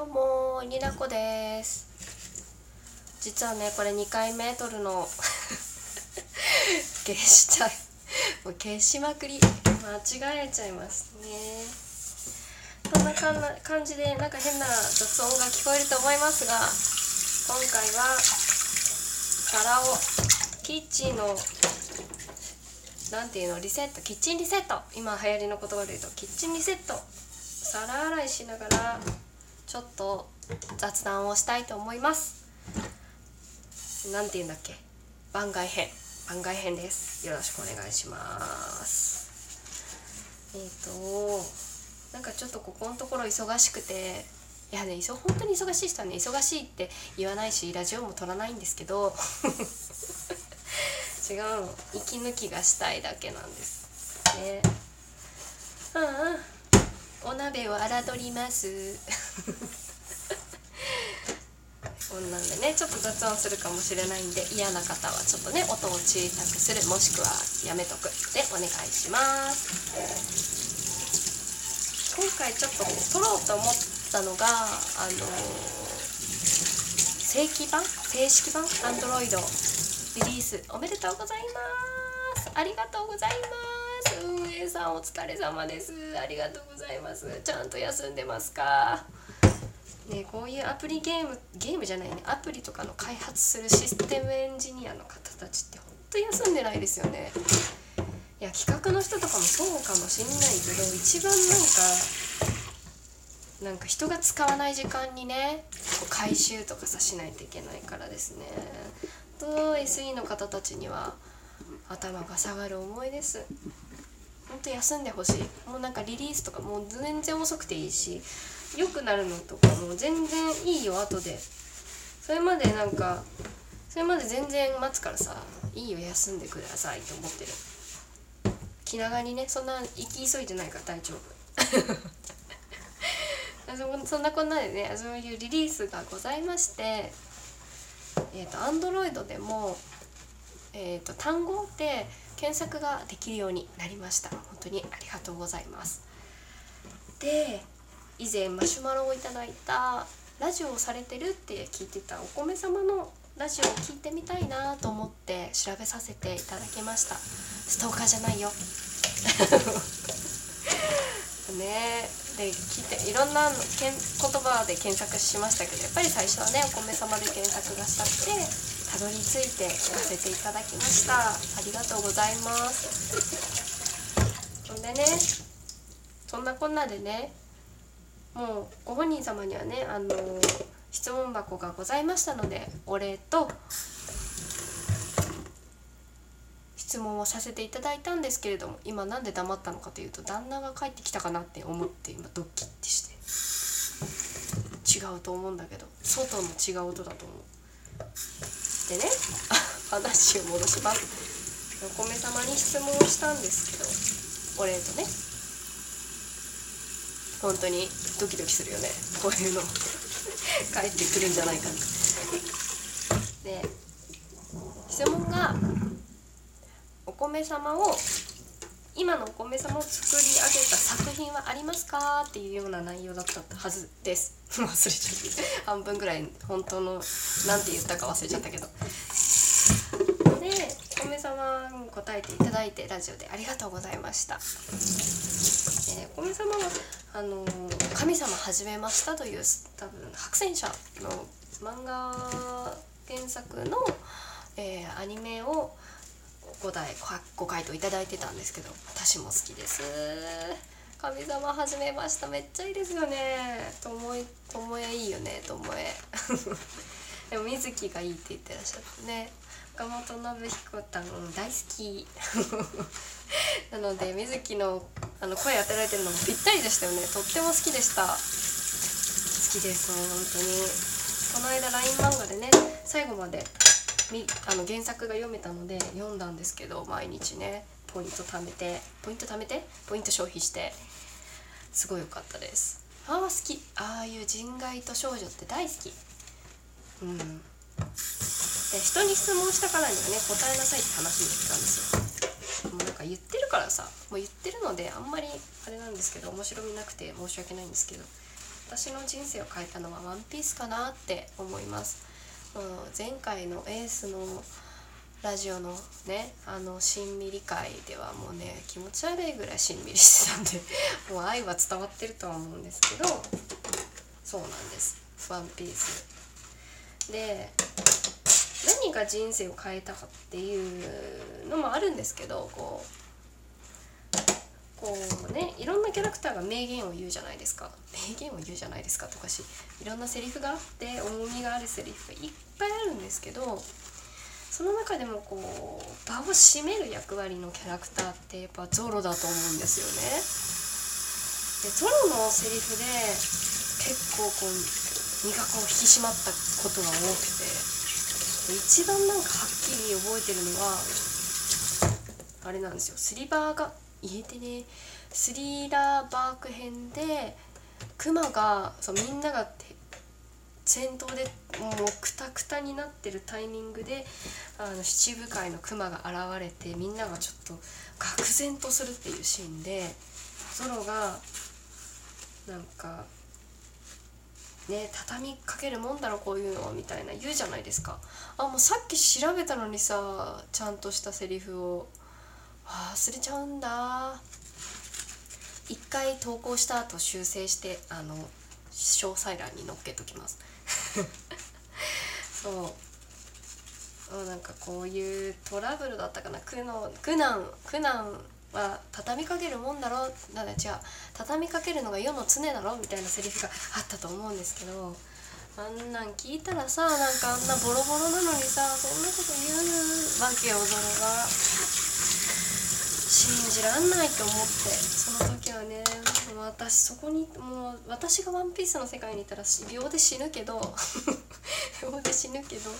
どうもになこです。実はねこれ2回目撮るの。消しちゃうもう消しまくり。間違えちゃいますね。そんなかんな感じでなんか変な雑音が聞こえると思いますが今回は皿をキッチンのなんていうのリセット。キッチンリセット。今流行りの言葉で言うとキッチンリセット。皿洗いしながらちょっと雑談をしたいと思います。なんて言うんだっけ？番外編。番外編です。よろしくお願いします。えっ、ー、となんかちょっとここのところ忙しくていやね本当に忙しい人はね忙しいって言わないしラジオも撮らないんですけど 違うの。息抜きがしたいだけなんです。ね。うんうんお鍋を洗取ります。こんなんでねちょっと雑音するかもしれないんで嫌な方はちょっとね音を小さくするもしくはやめとく。でお願いします。今回ちょっと撮ろうと思ったのがあの正規版？正式版？Android リリース。おめでとうございます。ありがとうございます。運営さんお疲れ様です。ありがとうございます。ちゃんと休んでますか？ねこういうアプリゲームゲームじゃないねアプリとかの開発するシステムエンジニアの方たちってほんと休んでないですよね。いや企画の人とかもそうかもしんないけど一番なんかなんか人が使わない時間にね回収とかさしないといけないからですね。と SE の方たちには頭が下がる思いです。ほんと休んでほしい。もうなんかリリースとかもう全然遅くていいし良くなるのとかも全然いいよ後で。それまでなんかそれまで全然待つからさいいよ休んでくださいと思ってる。気長にねそんな行き急いでないから大丈夫。そんなこんなでねそういうリリースがございましてえーと、Android でも、えーと、単語で検索ができるようになりました。本当にありがとうございます。で以前マシュマロをいただいたラジオをされてるって聞いてたお米様のラジオを聞いてみたいなと思って調べさせていただきました。ストーカーじゃないよ。ねで聞いていろんなけん言葉で検索しましたけどやっぱり最初はねお米様で検索がしたくてたどり着いてやらせていただきました。ありがとうございます。そんでねそんなこんなでねもうご本人様にはねあの質問箱がございましたのでお礼と質問をさせていただいたんですけれども今なんで黙ったのかというと旦那が帰ってきたかなって思って今ドッキッてして。違うと思うんだけど外の違う音だと思う。でね 話を戻します。お米様に質問をしたんですけどお礼とね。本当にドキドキするよね。こういうの。帰ってくるんじゃないかって。で質問がお米様を今のお米様を作り上げた作品はありますかっていうような内容だったはずです。忘れちゃった。半分ぐらい本当の何て言ったか忘れちゃったけど。でお米様に答えていただいてラジオでありがとうございました、お米様はあの、神様始めましたという多分白戦車の漫画原作の、えー、アニメを5台ご回答いただいてたんですけど私も好きです。神様始めました。めっちゃいいですよね。ともえともえいいよねともえ。でも水木がいいって言ってらっしゃってね。岡本信彦さん大好き。なので水木のあの声当てられてるのもぴったりでしたよね。とっても好きでした。好きです本当に。この間 LINE 漫画でね最後までみあの原作が読めたので読んだんですけど毎日ねポイント貯めてポイント貯めてポイント消費してすごい良かったです。ああ好き。ああいう人外と少女って大好き。うん。で人に質問したからにはね答えなさいって話に言ったんですよか言ってるからさもう言ってるのであんまりあれなんですけど面白みなくて申し訳ないんですけど私の人生を変えたのは「ワンピースかなって思います。前回のエースのラジオのねあのしんみり会ではもうね気持ち悪いぐらいしんみりしてたんで もう愛は伝わってるとは思うんですけどそうなんです「ワンピース。で何が人生を変えたかっていうのもあるんですけどこうこうねいろんなキャラクターが名言を言うじゃないですか名言を言うじゃないですかとかしいろんなセリフがあって重みがあるセリフがいっぱいあるんですけどその中でもこう場を占める役割のキャラクターってやっぱゾロだと思うんですよね。でゾロのセリフで結構こう身がこう引き締まったことが多くて一番なんかはっきり覚えてるのはあれなんですよ。スリバーが言えてね。スリラーバーク編でクマがそうみんなが戦闘でもうクタクタになってるタイミングであの七部会のクマが現れてみんながちょっと愕然とするっていうシーンでゾロがなんかね畳みかけるもんだろこういうのはみたいな言うじゃないですか。あもうさっき調べたのにさちゃんとしたセリフを。忘れちゃうんだ。一回投稿した後修正してあの詳細欄に載っけときます。そう。なんかこういうトラブルだったかな。苦悩苦難苦難は畳みかけるもんだろなんだ違う。畳みかけるのが世の常だろ？みたいなセリフがあったと思うんですけどあんなん聞いたらさなんかあんなボロボロなのにさそんなこと言うわけよゾロが。信じらんないと思って。その時はね私そこにもう私が「ワンピースの世界にいたら秒で死ぬけど 秒で死ぬけど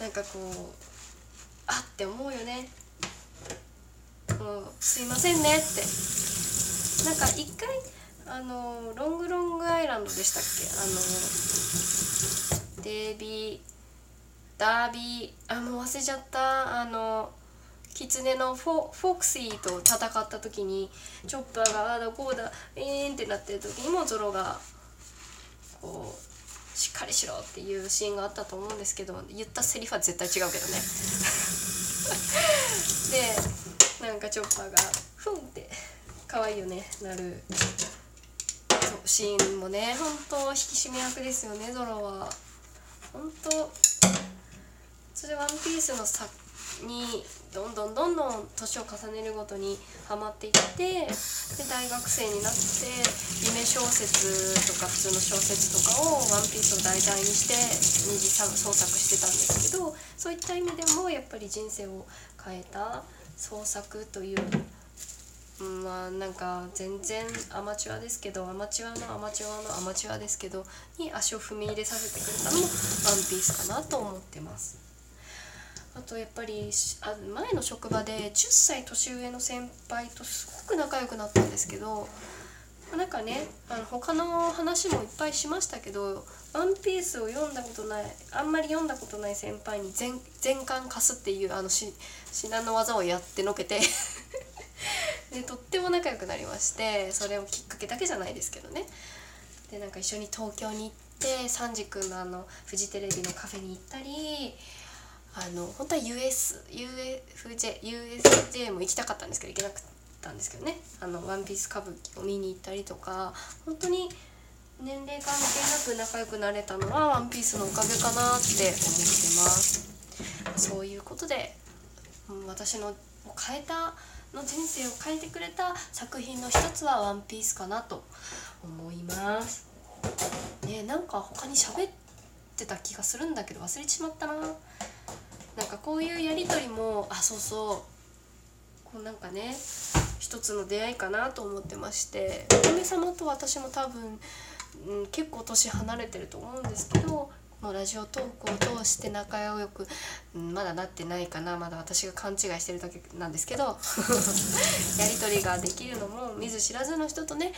なんかこうあって思うよね。もうすいませんねって。なんか一回あのロングロングアイランドでしたっけ？あのデービーダービーあもう忘れちゃった。あのキツネのフォフォクシーと戦った時にチョッパーがああだこうだえーんってなってる時にもゾロがこうしっかりしろっていうシーンがあったと思うんですけど言ったセリフは絶対違うけどね。でなんかチョッパーがふんって。可愛いよねなる。シーンもね。本当引き締め役ですよねゾロは。本当。それワンピースの作にどんどんどんどん年を重ねるごとにハマっていってで大学生になって夢小説とか普通の小説とかを「ワンピースを題材にして二次創作してたんですけどそういった意味でもやっぱり人生を変えた創作というまあなんか全然アマチュアですけどアマチュアのアマチュアのアマチュアですけどに足を踏み入れさせてくれたのも「ワンピースかなと思ってます。あとやっぱりあ前の職場で10歳年上の先輩とすごく仲良くなったんですけどなんかねあの他の話もいっぱいしましたけど「ワンピースを読んだことないあんまり読んだことない先輩に全全巻貸すっていうあの至難の技をやってのけて でとっても仲良くなりましてそれをきっかけだけじゃないですけどね。でなんか一緒に東京に行ってサンジ君のあのフジテレビのカフェに行ったりあの本当は US UFJ USJ も行きたかったんですけど行けなかったんですけどね「あのワンピース歌舞伎を見に行ったりとか本当に年齢関係なく仲良くなれたのは「ワンピースのおかげかなって思ってます。そういうことで私の変えたの人生を変えてくれた作品の一つは「ワンピースかなと思います。ねなんか他に喋ってた気がするんだけど忘れちまったな。なんかこういうやり取りもあそうそう。こうなんかね一つの出会いかなと思ってましてお嫁様と私も多分、うん、結構年離れてると思うんですけどこのラジオトークを通して仲良く、うん、まだなってないかな。まだ私が勘違いしてるだけなんですけど やり取りができるのも見ず知らずの人とね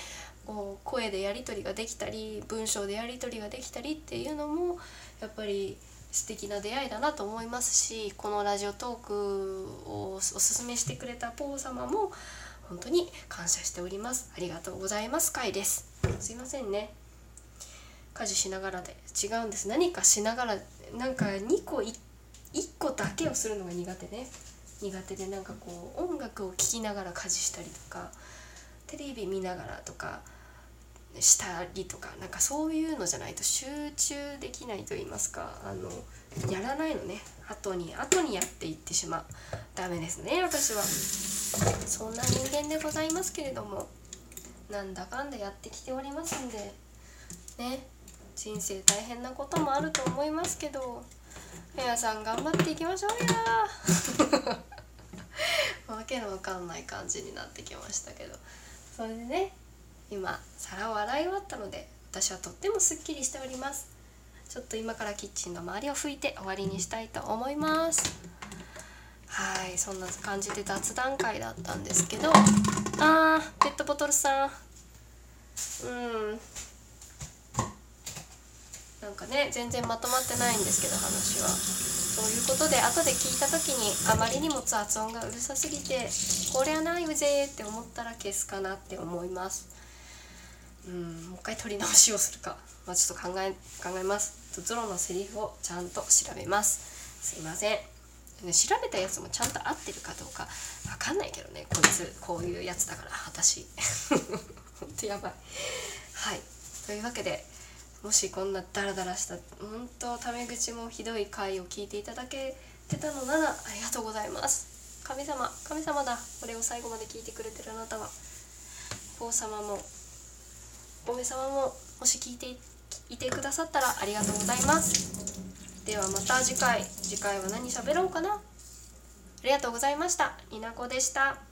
こう声でやり取りができたり文章でやり取りができたりっていうのもやっぱり素敵な出会いだなと思いますしこのラジオトークをおすすめしてくれたポー様も本当に感謝しております。ありがとうございます。回です。すいませんね家事しながらで違うんです。何かしながらなんか2個 1, 個だけをするのが苦手ね。苦手でなんかこう音楽を聴きながら家事したりとかテレビ見ながらとかしたりとかなんかそういうのじゃないと集中できないと言いますか。あのやらないのね。後に後にやっていってしまう。ダメですね私は。そんな人間でございますけれどもなんだかんだやってきておりますんでね。人生大変なこともあると思いますけど皆さん頑張っていきましょうや。わけのわかんない感じになってきましたけど。それでね今皿を洗い終わったので私はとってもすっきりしております。ちょっと今からキッチンの周りを拭いて終わりにしたいと思います。はいそんな感じで雑談会だったんですけど。あーペットボトルさん。うんなんかね全然まとまってないんですけど話は。そういうことで後で聞いた時にあまりにも雑音がうるさすぎてこりゃないぜって思ったら消すかなって思います。うんもう一回撮り直しをするか、まあ、ちょっと考え考えます。とゾロのセリフをちゃんと調べます。すいません。調べたやつもちゃんと合ってるかどうか分かんないけどねこいつ。こういうやつだから私。ほんとやばい。はい。というわけでもしこんなダラダラした本当タメ口もひどい回を聞いていただけてたのならありがとうございます。神様神様だ。これを最後まで聞いてくれてるあなたは。王様もおめ様ももし聞いていてくださったらありがとうございます。ではまた次回。次回は何喋ろうかな。ありがとうございました。稲子でした。